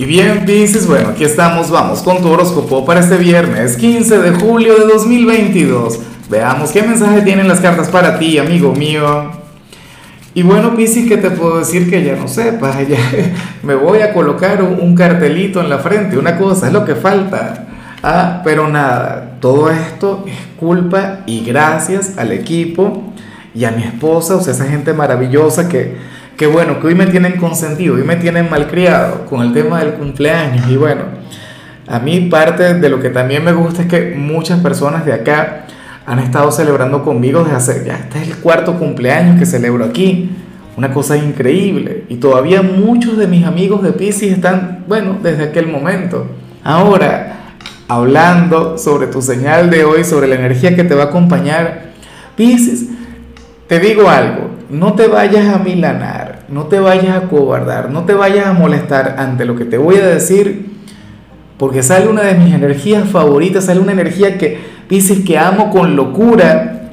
Y bien, Pisces, bueno, aquí estamos, vamos con tu horóscopo para este viernes 15 de julio de 2022. Veamos qué mensaje tienen las cartas para ti, amigo mío. Y bueno, Pisces, ¿qué te puedo decir que ya no sepas? Ya me voy a colocar un, cartelito en la frente, una cosa, es lo que falta. Ah, pero nada, todo esto es culpa y gracias al equipo y a mi esposa, o sea, esa gente maravillosa que que bueno, que hoy me tienen consentido, hoy me tienen malcriado con el tema del cumpleaños. Y bueno, a mí parte de lo que también me gusta es que muchas personas de acá han estado celebrando conmigo desde hace, ya este es el cuarto cumpleaños que celebro aquí. Una cosa increíble. Y todavía muchos de mis amigos de Pisces están, bueno, desde aquel momento. Ahora, hablando sobre tu señal de hoy, sobre la energía que te va a acompañar, Pisces, te digo algo, no te vayas a milanar, no te vayas a cobardar, no te vayas a molestar ante lo que te voy a decir, porque sale una de mis energías favoritas, sale una energía que dices que amo con locura,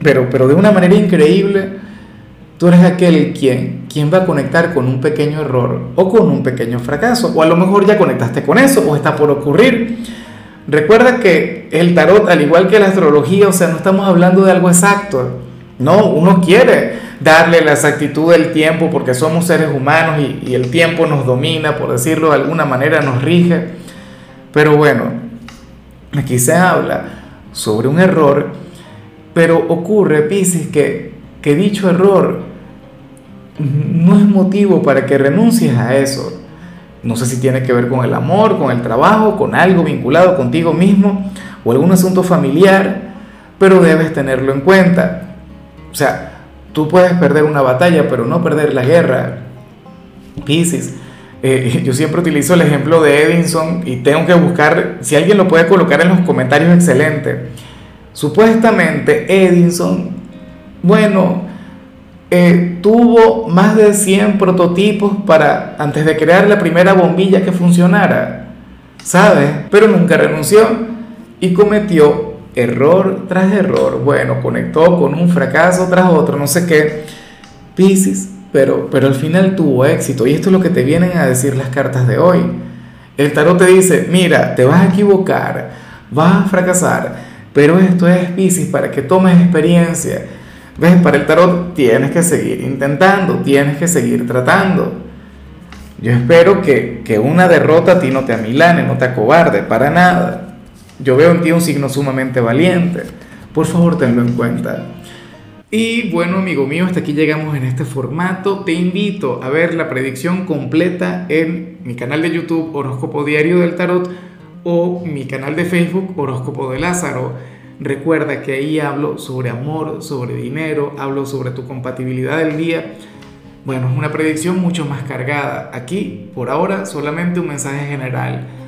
pero, pero de una manera increíble. Tú eres aquel quien, quien va a conectar con un pequeño error o con un pequeño fracaso, o a lo mejor ya conectaste con eso o está por ocurrir. Recuerda que el tarot, al igual que la astrología, o sea, no estamos hablando de algo exacto. No, uno quiere darle la exactitud del tiempo porque somos seres humanos y, el tiempo nos domina, por decirlo de alguna manera, nos rige. Pero bueno, aquí se habla sobre un error, pero ocurre, Pisces, que, que dicho error no es motivo para que renuncies a eso. No sé si tiene que ver con el amor, con el trabajo, con algo vinculado contigo mismo o algún asunto familiar, pero debes tenerlo en cuenta. O sea, tú puedes perder una batalla, pero no perder la guerra. Pisces. Eh, yo siempre utilizo el ejemplo de Edinson y tengo que buscar, si alguien lo puede colocar en los comentarios, excelente. Supuestamente Edinson, bueno, eh, tuvo más de 100 prototipos para, antes de crear la primera bombilla que funcionara, ¿sabes? Pero nunca renunció y cometió error tras error, bueno, conectó con un fracaso tras otro, no sé qué, Pisces, pero, pero al final tuvo éxito y esto es lo que te vienen a decir las cartas de hoy. El tarot te dice, mira, te vas a equivocar, vas a fracasar, pero esto es Pisces para que tomes experiencia. ¿Ves? Para el tarot tienes que seguir intentando, tienes que seguir tratando. Yo espero que, que una derrota a ti no te amilane, no te acobarde, para nada. Yo veo en ti un signo sumamente valiente. Por favor, tenlo en cuenta. Y bueno, amigo mío, hasta aquí llegamos en este formato. Te invito a ver la predicción completa en mi canal de YouTube Horóscopo Diario del Tarot o mi canal de Facebook Horóscopo de Lázaro. Recuerda que ahí hablo sobre amor, sobre dinero, hablo sobre tu compatibilidad del día. Bueno, es una predicción mucho más cargada. Aquí, por ahora, solamente un mensaje general